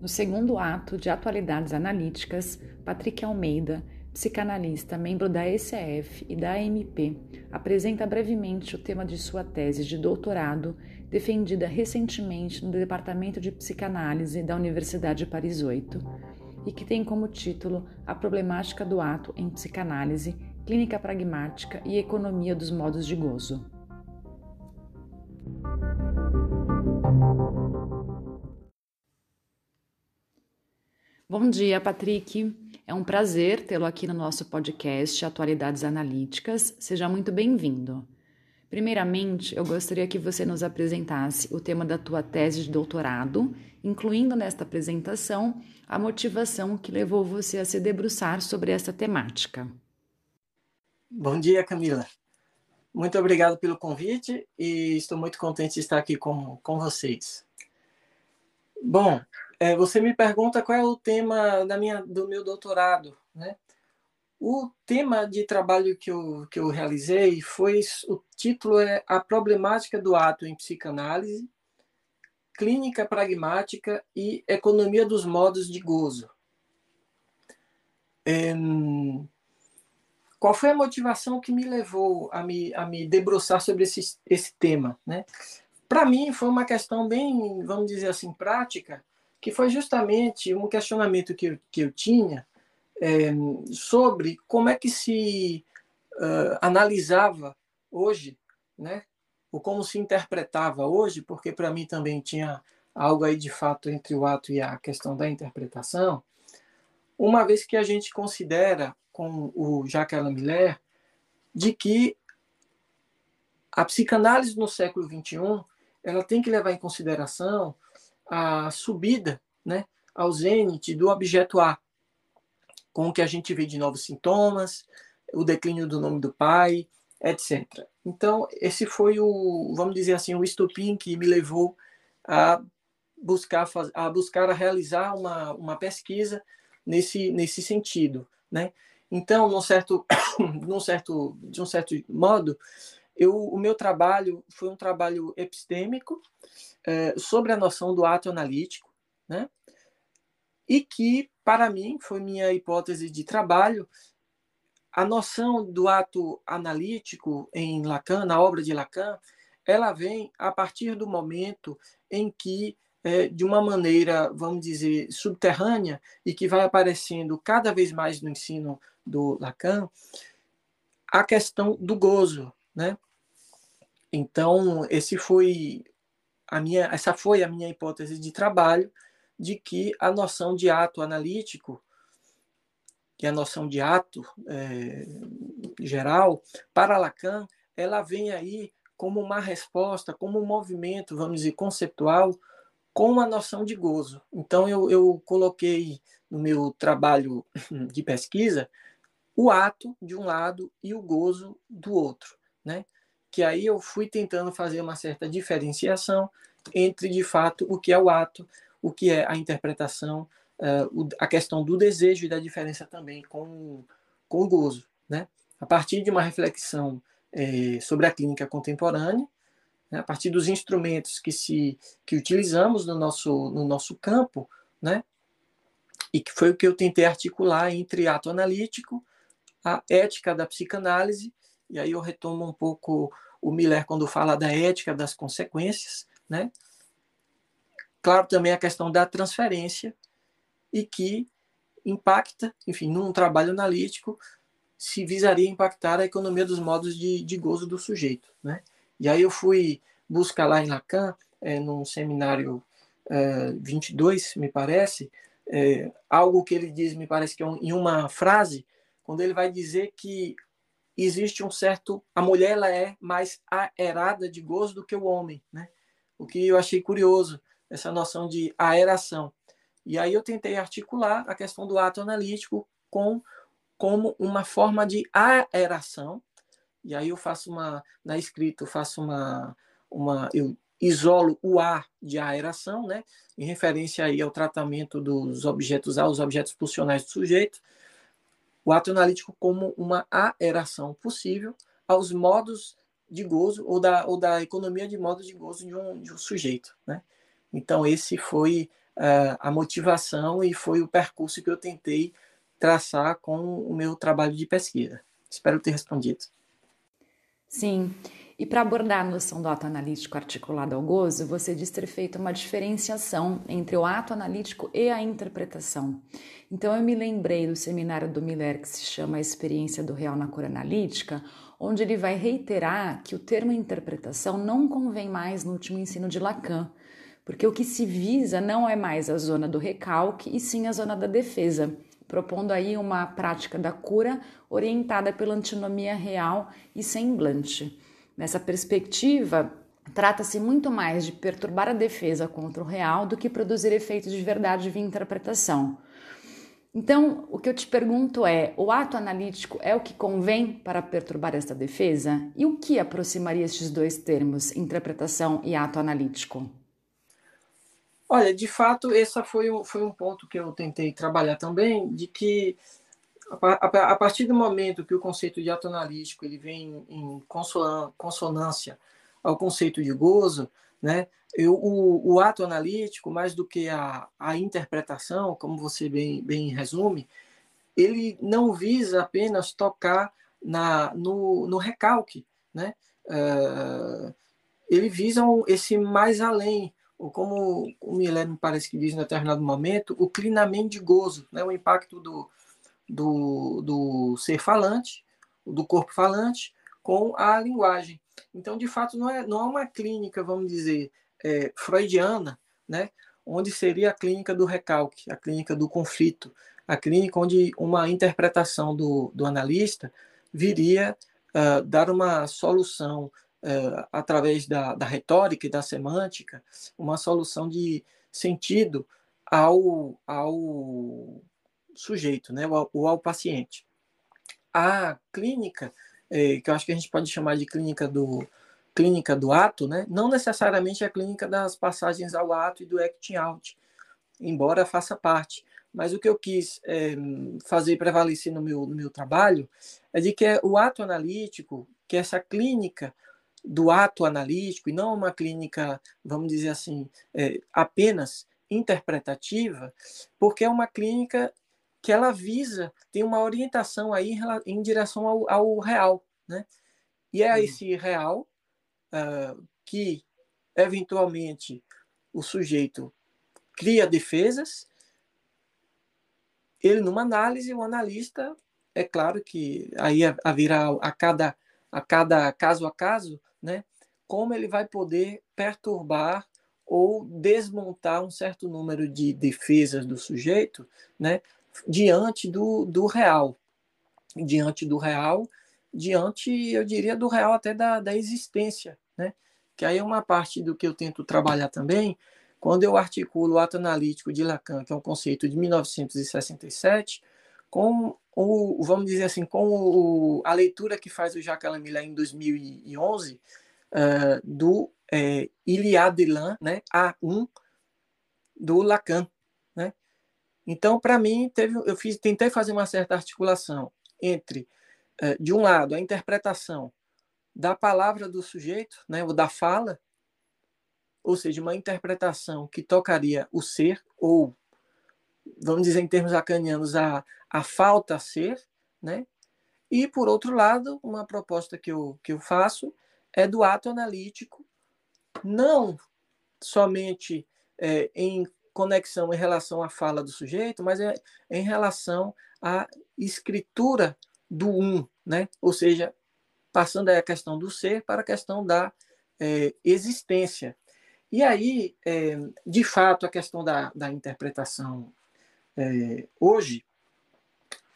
No segundo ato de Atualidades Analíticas, Patrick Almeida, psicanalista, membro da ECF e da AMP, apresenta brevemente o tema de sua tese de doutorado, defendida recentemente no Departamento de Psicanálise da Universidade Paris 8, e que tem como título A Problemática do Ato em Psicanálise, Clínica Pragmática e Economia dos Modos de Gozo. Bom dia, Patrick. É um prazer tê-lo aqui no nosso podcast Atualidades Analíticas. Seja muito bem-vindo. Primeiramente, eu gostaria que você nos apresentasse o tema da tua tese de doutorado, incluindo nesta apresentação a motivação que levou você a se debruçar sobre essa temática. Bom dia, Camila. Muito obrigado pelo convite e estou muito contente de estar aqui com, com vocês. Bom, é, você me pergunta qual é o tema da minha, do meu doutorado, né? O tema de trabalho que eu, que eu realizei foi o título é a problemática do ato em psicanálise, clínica pragmática e economia dos modos de gozo. É, qual foi a motivação que me levou a me, a me debruçar sobre esse, esse tema, né? Para mim foi uma questão bem, vamos dizer assim, prática, que foi justamente um questionamento que eu, que eu tinha é, sobre como é que se uh, analisava hoje, né? ou como se interpretava hoje, porque para mim também tinha algo aí de fato entre o ato e a questão da interpretação, uma vez que a gente considera, com o Jacques Alain Miller, de que a psicanálise no século XXI ela tem que levar em consideração a subida né, ao zênite do objeto A, com o que a gente vê de novos sintomas, o declínio do nome do pai, etc. Então, esse foi o, vamos dizer assim, o estupim que me levou a buscar a buscar a realizar uma, uma pesquisa nesse nesse sentido, né? Então, num certo num certo de um certo modo, eu o meu trabalho foi um trabalho epistêmico é, sobre a noção do ato analítico, né? E que, para mim, foi minha hipótese de trabalho, a noção do ato analítico em Lacan, na obra de Lacan, ela vem a partir do momento em que, é, de uma maneira, vamos dizer, subterrânea, e que vai aparecendo cada vez mais no ensino do Lacan, a questão do gozo, né? Então, esse foi a minha, essa foi a minha hipótese de trabalho de que a noção de ato analítico e a noção de ato é, geral para Lacan ela vem aí como uma resposta, como um movimento, vamos dizer, conceptual com a noção de gozo. Então eu, eu coloquei no meu trabalho de pesquisa o ato de um lado e o gozo do outro, né? Que aí eu fui tentando fazer uma certa diferenciação entre, de fato, o que é o ato, o que é a interpretação, uh, a questão do desejo e da diferença também com, com o gozo. Né? A partir de uma reflexão é, sobre a clínica contemporânea, né? a partir dos instrumentos que, se, que utilizamos no nosso, no nosso campo, né? e que foi o que eu tentei articular entre ato analítico, a ética da psicanálise e aí eu retomo um pouco o Miller quando fala da ética das consequências, né? Claro, também a questão da transferência e que impacta, enfim, num trabalho analítico, se visaria impactar a economia dos modos de, de gozo do sujeito, né? E aí eu fui buscar lá em Lacan, é, num seminário é, 22, me parece, é, algo que ele diz, me parece que é um, em uma frase, quando ele vai dizer que existe um certo. A mulher ela é mais aerada de gozo do que o homem, né? O que eu achei curioso, essa noção de aeração. E aí eu tentei articular a questão do ato analítico com como uma forma de aeração. E aí eu faço uma na escrita, eu faço uma uma eu isolo o ar de aeração, né? Em referência aí ao tratamento dos objetos aos objetos pulsionais do sujeito o ato analítico como uma aeração possível aos modos de gozo ou da, ou da economia de modos de gozo de um, de um sujeito. Né? Então, esse foi uh, a motivação e foi o percurso que eu tentei traçar com o meu trabalho de pesquisa. Espero ter respondido. Sim. E para abordar a noção do ato analítico articulado ao gozo, você diz ter feito uma diferenciação entre o ato analítico e a interpretação. Então eu me lembrei do seminário do Miller que se chama A Experiência do Real na Cor Analítica, onde ele vai reiterar que o termo interpretação não convém mais no último ensino de Lacan, porque o que se visa não é mais a zona do recalque e sim a zona da defesa propondo aí uma prática da cura orientada pela antinomia real e semblante. Nessa perspectiva, trata-se muito mais de perturbar a defesa contra o real do que produzir efeitos de verdade via interpretação. Então, o que eu te pergunto é: o ato analítico é o que convém para perturbar esta defesa? E o que aproximaria estes dois termos, interpretação e ato analítico? Olha, de fato, esse foi, foi um ponto que eu tentei trabalhar também, de que a, partir do momento que o conceito de ato analítico ele vem em consonância ao conceito de gozo, né, eu, o, o ato analítico, mais do que a, a interpretação, como você bem, bem resume, ele não visa apenas tocar na, no, no recalque, né? Uh, ele visa esse mais além, ou como o Miller me parece que diz em determinado momento, o clinamento de gozo, né? o impacto do, do, do ser falante, do corpo falante, com a linguagem. Então, de fato, não é, não é uma clínica, vamos dizer, é, freudiana, né? onde seria a clínica do recalque, a clínica do conflito, a clínica onde uma interpretação do, do analista viria uh, dar uma solução uh, através da, da retórica e da semântica, uma solução de sentido ao, ao sujeito, né, ou ao paciente. A clínica, é, que eu acho que a gente pode chamar de clínica do, clínica do ato, né, não necessariamente a clínica das passagens ao ato e do acting out, embora faça parte. Mas o que eu quis é, fazer prevalecer no meu, no meu trabalho é de que é o ato analítico, que é essa clínica do ato analítico, e não uma clínica, vamos dizer assim, é, apenas interpretativa, porque é uma clínica que ela visa, tem uma orientação aí em, direção ao, ao, real, né? E é esse real uh, que, eventualmente, o sujeito cria defesas, ele, numa análise, o analista, é claro que aí haverá a cada, a cada caso a caso, né? Como ele vai poder perturbar ou desmontar um certo número de defesas do sujeito, né? Diante do, do real. Diante do real, diante, eu diria, do real até da, da existência, né? Que aí é uma parte do que eu tento trabalhar também, quando eu articulo o ato analítico de Lacan, que é um conceito de 1967, com o, vamos dizer assim, com o, a leitura que faz o Jacques Lamilla em 2011 uh, eh, do é, Iliad de Lan, né, A1 do Lacan? Então, para mim, teve, eu fiz, tentei fazer uma certa articulação entre, eh, de um lado, a interpretação da palavra do sujeito, né, ou da fala, ou seja, uma interpretação que tocaria o ser, ou, vamos dizer em termos lacanianos, a, a falta a ser, né? E, por outro lado, uma proposta que eu, que eu faço é do ato analítico, não somente é, em conexão em relação à fala do sujeito, mas é em relação à escritura do um, né? ou seja, passando a questão do ser para a questão da é, existência. E aí, é, de fato, a questão da, da interpretação é, hoje,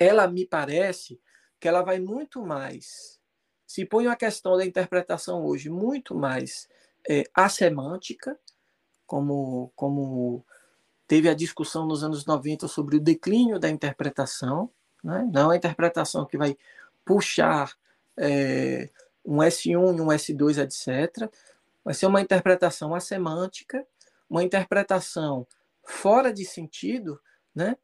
ela me parece que ela vai muito mais, se põe a questão da interpretação hoje muito mais é, assemântica, como, como teve a discussão nos anos 90 sobre o declínio da interpretação, né? não a interpretação que vai puxar é, um S1 e um S2, etc. Vai ser uma interpretação assemântica, uma interpretação fora de sentido, né?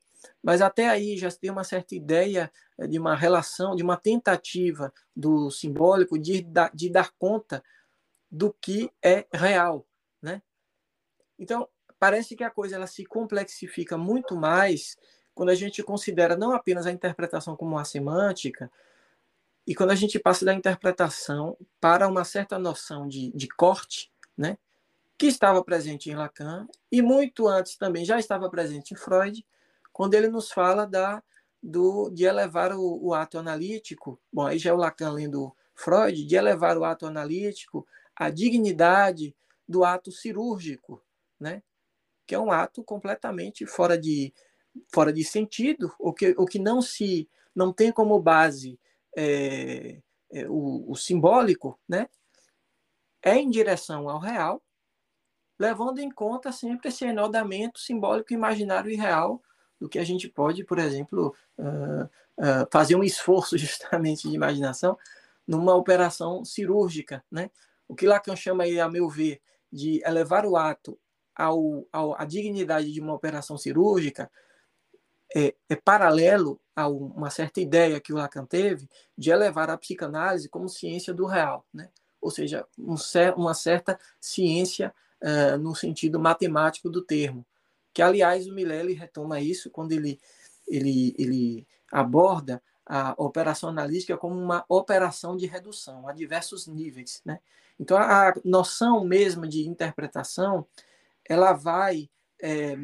mas até aí já tem uma certa ideia de uma relação, de uma tentativa do simbólico de, de dar conta do que é real. Né? Então, parece que a coisa ela se complexifica muito mais quando a gente considera não apenas a interpretação como a semântica, e quando a gente passa da interpretação para uma certa noção de, de corte, né, que estava presente em Lacan, e muito antes também já estava presente em Freud, quando ele nos fala da, do, de elevar o, o ato analítico, bom, aí já é o Lacan lendo Freud, de elevar o ato analítico à dignidade do ato cirúrgico, né? Que é um ato completamente fora de, fora de sentido, o que, o que não se não tem como base é, é, o, o simbólico, né? é em direção ao real, levando em conta sempre esse enodamento simbólico, imaginário e real do que a gente pode, por exemplo, uh, uh, fazer um esforço justamente de imaginação numa operação cirúrgica, né? O que Lacan chama aí, a meu ver, de elevar o ato ao, ao, à dignidade de uma operação cirúrgica é, é, paralelo a uma certa ideia que o Lacan teve de elevar a psicanálise como ciência do real, né? ou seja, um, uma certa ciência uh, no sentido matemático do termo, que aliás o Milley retoma isso quando ele, ele, ele aborda a operação analítica como uma operação de redução a diversos níveis. Né? Então, a noção mesmo de interpretação ela vai é,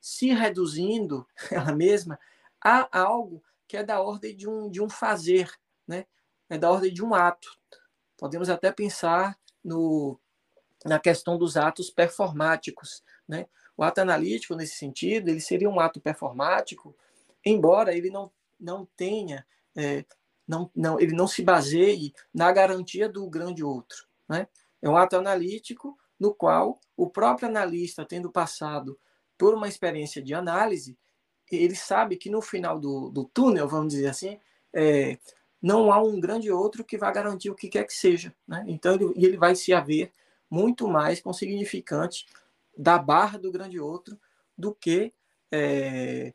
se reduzindo, ela mesma, a algo que é da ordem de um, de um fazer, né? é da ordem de um ato. Podemos até pensar no, na questão dos atos performáticos. Né? O ato analítico, nesse sentido, ele seria um ato performático, embora ele não, não tenha, é, não, não, ele não se baseie na garantia do grande outro. Né? É um ato analítico no qual o próprio analista, tendo passado por uma experiência de análise, ele sabe que no final do, do túnel, vamos dizer assim, é, não há um grande outro que vai garantir o que quer que seja. Né? Então, ele, ele vai se haver muito mais com significante da barra do grande outro do que é,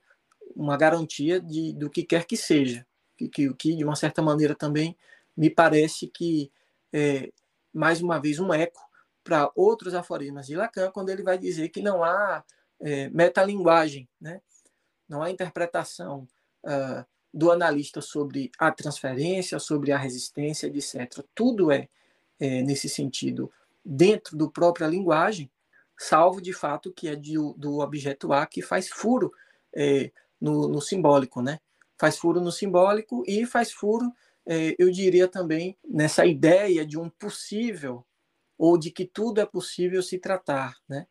uma garantia de, do que quer que seja. Que, que, que, de uma certa maneira, também me parece que, é, mais uma vez, um eco para outros aforismas de Lacan, quando ele vai dizer que não há é, metalinguagem, né? não há interpretação uh, do analista sobre a transferência, sobre a resistência, etc. Tudo é, é, nesse sentido, dentro do própria linguagem, salvo de fato que é de, do objeto A que faz furo é, no, no, simbólico, né? Faz furo no simbólico e faz furo, é, eu diria também, nessa ideia de um possível ou de que tudo é possível se tratar, né?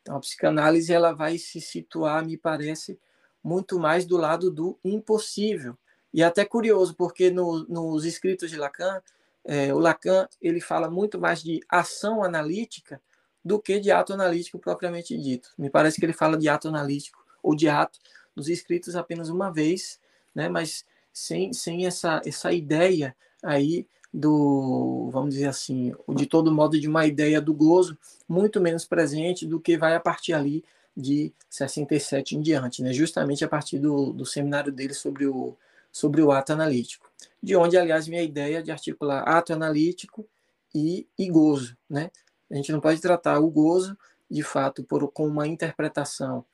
Então, a psicanálise ela vai se situar, me parece, muito mais do lado do impossível. E é até curioso, porque no, nos escritos de Lacan, é, o Lacan ele fala muito mais de ação analítica do que de ato analítico propriamente dito. Me parece que ele fala de ato analítico ou de ato nos escritos apenas uma vez, né? mas sem, sem essa, essa ideia aí do, vamos dizer assim, de todo modo de uma ideia do gozo muito menos presente do que vai a partir ali de 67 em diante, né? justamente a partir do, do seminário dele sobre o, sobre o ato analítico. De onde, aliás, minha ideia de articular ato analítico e, e gozo. Né? A gente não pode tratar o gozo, de fato, por, com uma interpretação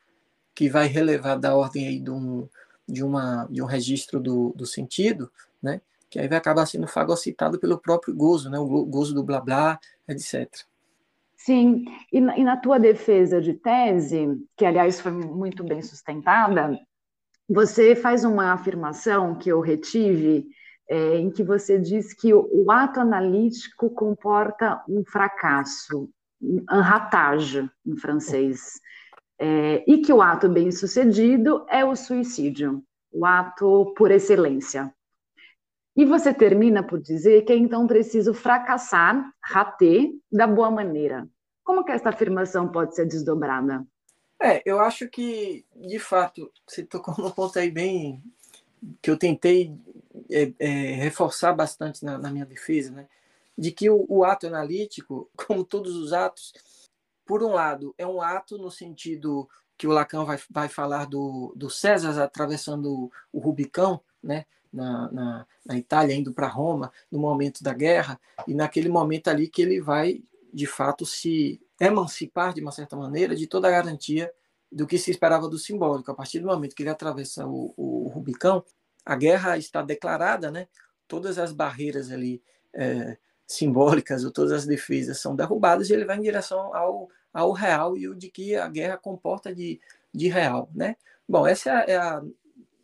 que vai relevar da ordem aí de um, de uma, de um registro do, do sentido, né? Que aí vai acabar sendo fagocitado pelo próprio gozo, né? o gozo do blá blá, etc. Sim, e na, e na tua defesa de tese, que aliás foi muito bem sustentada, você faz uma afirmação que eu retive, é, em que você diz que o, o, ato analítico comporta um fracasso, um ratage em francês, é, e que o ato bem sucedido é o suicídio, o ato por excelência. E você termina por dizer que é então preciso fracassar, rater, da boa maneira. Como que essa afirmação pode ser desdobrada? É, eu acho que, de fato, você tocou num ponto aí bem que eu tentei é, é, reforçar bastante na, na, minha defesa, né? De que o, o, ato analítico, como todos os atos, por um lado, é um ato no sentido que o Lacan vai, vai falar do, do César atravessando o Rubicão, né? Na, na, na Itália, indo para Roma, no momento da guerra, e naquele momento ali que ele vai, de fato, se emancipar, de uma certa maneira, de toda a garantia do que se esperava do simbólico. A partir do momento que ele atravessa o, o Rubicão, a guerra está declarada, né? todas as barreiras ali é, simbólicas ou todas as defesas são derrubadas e ele vai em direção ao, ao real e o de que a guerra comporta de, de real. Né? Bom, essa é a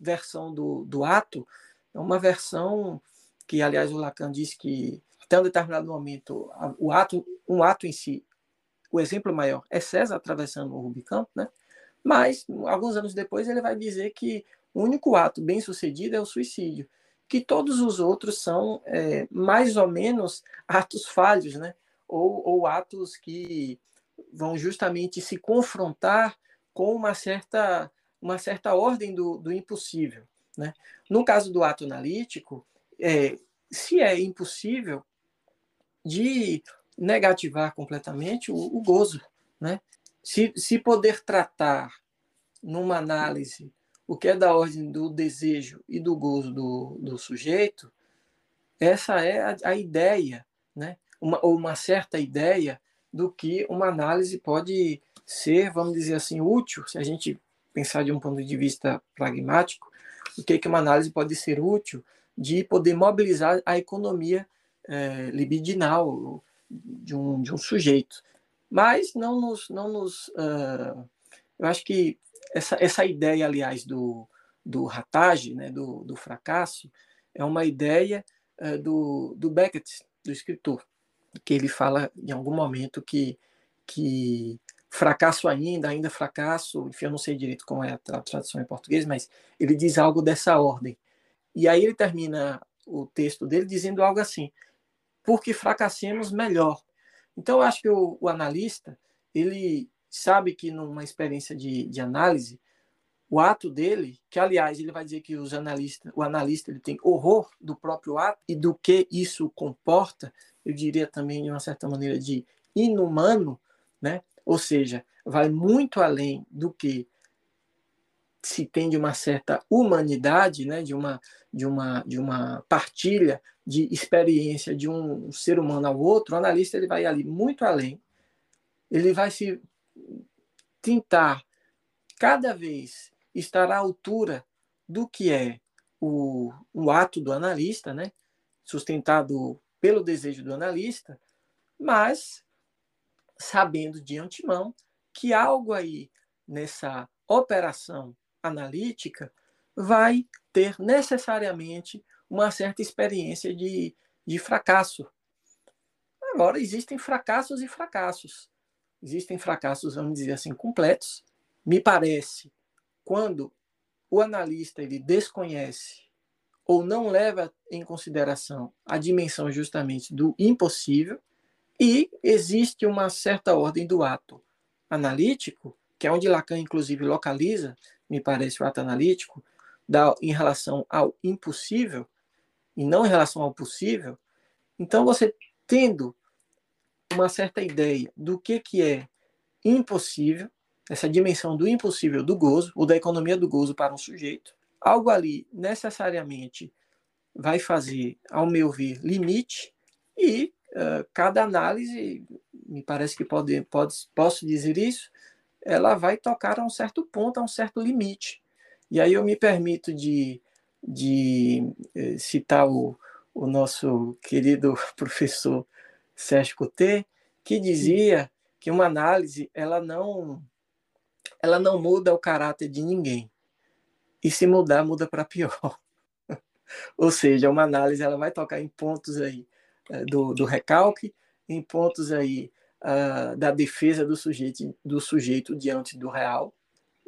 versão do, do ato, é uma versão que, aliás, o Lacan disse que até um determinado momento, o ato, um ato em si, o exemplo maior é César atravessando o Rubicão, né? mas alguns anos depois ele vai dizer que o único ato bem sucedido é o suicídio, que todos os outros são é, mais ou menos atos falhos, né? ou, ou atos que vão justamente se confrontar com uma certa, uma certa ordem do, do impossível. Né? No caso do ato analítico, é, se é impossível de negativar completamente o, o gozo. Né? Se, se poder tratar numa análise o que é da ordem do desejo e do gozo do, do sujeito, essa é a, a ideia, né? uma, ou uma certa ideia do que uma análise pode ser, vamos dizer assim, útil, se a gente pensar de um ponto de vista pragmático, o que, que uma análise pode ser útil de poder mobilizar a economia é, libidinal de um, de um sujeito. Mas não nos. Não nos uh, eu acho que essa, essa ideia, aliás, do, do ratage, né, do, do fracasso, é uma ideia uh, do, do Beckett, do escritor, que ele fala em algum momento que, que fracasso ainda, ainda fracasso, enfim, eu não sei direito como é a tradução em português, mas ele diz algo dessa ordem. E aí ele termina o texto dele dizendo algo assim: porque fracassemos melhor. Então, eu acho que o, o analista, ele sabe que numa experiência de, de análise, o ato dele, que aliás ele vai dizer que os analistas, o analista ele tem horror do próprio ato e do que isso comporta, eu diria também de uma certa maneira de inumano, né? Ou seja, vai muito além do que se tem de uma certa humanidade, né, de uma de uma de uma partilha de experiência de um ser humano ao outro, o analista ele vai ali muito além. Ele vai se tentar cada vez estar à altura do que é o, o ato do analista, né, sustentado pelo desejo do analista, mas sabendo de antemão que algo aí nessa operação analítica vai ter necessariamente uma certa experiência de, de fracasso. Agora, existem fracassos e fracassos. Existem fracassos, vamos dizer assim, completos. Me parece, quando o analista ele desconhece ou não leva em consideração a dimensão justamente do impossível, e existe uma certa ordem do ato analítico, que é onde Lacan, inclusive, localiza me parece, o ato analítico, da, em relação ao impossível e não em relação ao possível, então você tendo uma certa ideia do que, que é impossível, essa dimensão do impossível do gozo, ou da economia do gozo para um sujeito, algo ali necessariamente vai fazer, ao meu ver, limite, e uh, cada análise, me parece que pode, pode, posso dizer isso, ela vai tocar a um certo ponto, a um certo limite. E aí eu me permito de, de eh, citar o, o nosso querido professor Sérgio Coutet, que dizia que uma análise ela não ela não muda o caráter de ninguém. E se mudar, muda para pior. Ou seja, uma análise ela vai tocar em pontos aí eh, do, do recalque, em pontos aí uh, da defesa do sujeito, do sujeito diante do real,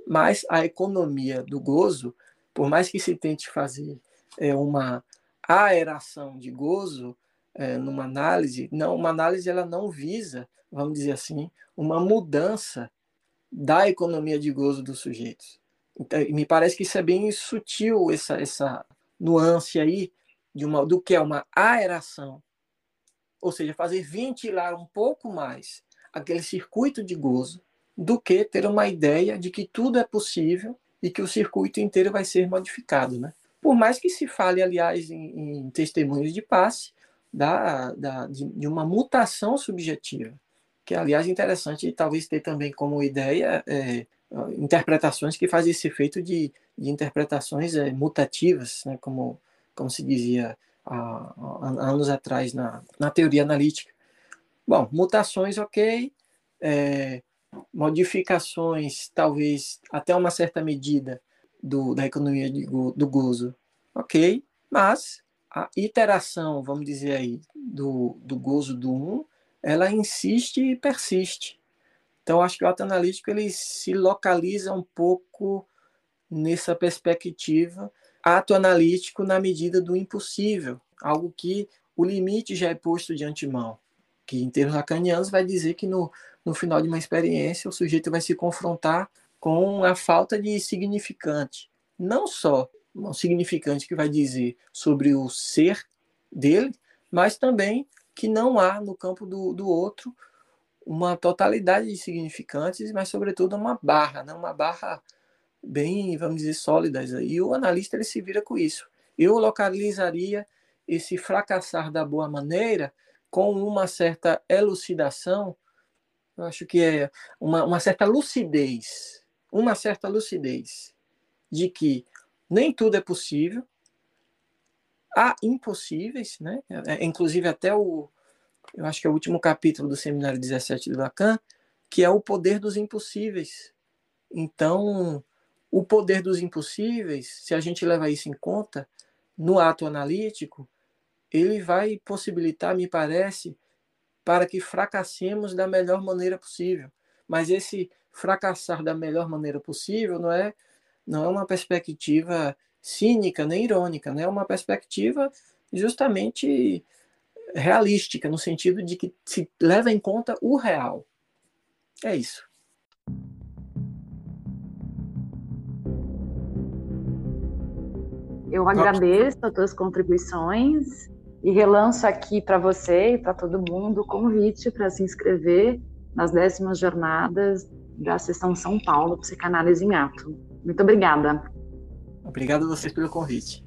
mas a economia do gozo, por mais que se tente fazer é, uma aeração de gozo é, numa análise, não, uma análise ela não visa, vamos dizer assim, uma mudança da economia de gozo dos sujeitos. Então, me parece que isso é bem sutil essa essa nuance aí de uma do que é uma aeração ou seja, fazer ventilar um pouco mais aquele circuito de gozo, do que ter uma ideia de que tudo é possível e que o circuito inteiro vai ser modificado. Né? Por mais que se fale, aliás, em, em testemunhos de passe, da, da, de, de, uma mutação subjetiva. que aliás é interessante talvez ter também como ideia é, interpretações que fazem esse efeito de, de interpretações é, mutativas, né, como, como se dizia há, há anos atrás na, na teoria analítica. Bom, mutações, ok, é, modificações, talvez até uma certa medida do, da economia de, do gozo, ok, mas a iteração, vamos dizer aí, do, do gozo do 1, ela insiste e persiste. Então, acho que o ato analítico ele se localiza um pouco nessa perspectiva ato analítico na medida do impossível, algo que o limite já é posto de antemão, que em termos lacanianos vai dizer que no, no final de uma experiência o sujeito vai se confrontar com a falta de significante, não só um significante que vai dizer sobre o ser dele, mas também que não há no campo do, do outro uma totalidade de significantes, mas sobretudo uma barra, né? uma barra bem, vamos dizer, sólidas. E o analista ele se vira com isso. Eu localizaria esse fracassar da boa maneira com uma certa elucidação, eu acho que é uma, uma certa lucidez, uma certa lucidez de que nem tudo é possível, há impossíveis, né? É, inclusive até o, eu acho que é o último capítulo do seminário 17 do Lacan, que é o poder dos impossíveis. Então, o poder dos impossíveis, se a gente levar isso em conta, no ato analítico, ele vai possibilitar, me parece, para que fracassemos da melhor maneira possível. Mas esse fracassar da melhor maneira possível não é não é uma perspectiva cínica nem irônica, né? é uma perspectiva justamente realística, no sentido de que se leva em conta o real. É isso. Eu agradeço as tuas contribuições e relanço aqui para você e para todo mundo o convite para se inscrever nas décimas jornadas da Sessão São Paulo Psicanálise em Ato. Muito obrigada. Obrigado a vocês pelo convite.